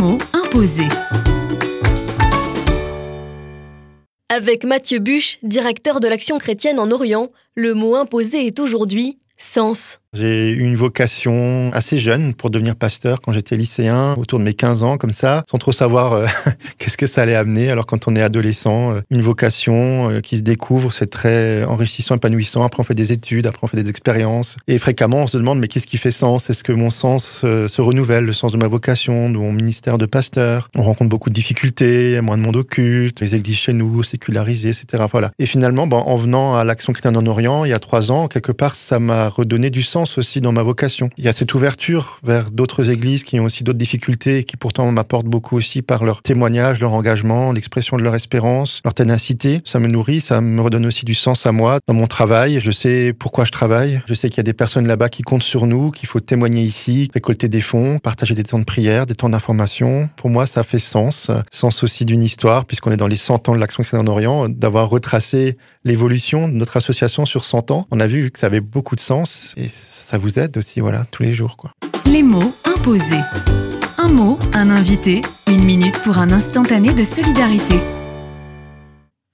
mots imposés. Avec Mathieu Buche, directeur de l'Action chrétienne en Orient, le mot imposé est aujourd'hui sens. J'ai eu une vocation assez jeune pour devenir pasteur quand j'étais lycéen, autour de mes 15 ans, comme ça, sans trop savoir euh, qu'est-ce que ça allait amener. Alors quand on est adolescent, euh, une vocation euh, qui se découvre, c'est très enrichissant, épanouissant. Après on fait des études, après on fait des expériences. Et fréquemment on se demande mais qu'est-ce qui fait sens? Est-ce que mon sens se renouvelle, le sens de ma vocation, de mon ministère de pasteur? On rencontre beaucoup de difficultés, moins de monde occulte, les églises chez nous sécularisées, etc. Voilà. Et finalement, ben, en venant à l'Action chrétienne en Orient, il y a trois ans, quelque part, ça m'a redonné du aussi dans ma vocation. Il y a cette ouverture vers d'autres églises qui ont aussi d'autres difficultés et qui pourtant m'apportent beaucoup aussi par leur témoignage, leur engagement, l'expression de leur espérance, leur ténacité. Ça me nourrit, ça me redonne aussi du sens à moi dans mon travail. Je sais pourquoi je travaille. Je sais qu'il y a des personnes là-bas qui comptent sur nous, qu'il faut témoigner ici, récolter des fonds, partager des temps de prière, des temps d'information. Pour moi, ça fait sens. Sens aussi d'une histoire, puisqu'on est dans les 100 ans de l'Action chrétienne en Orient, d'avoir retracé l'évolution de notre association sur 100 ans. On a vu que ça avait beaucoup de sens et ça vous aide aussi, voilà, tous les jours, quoi. Les mots imposés. Un mot, un invité, une minute pour un instantané de solidarité.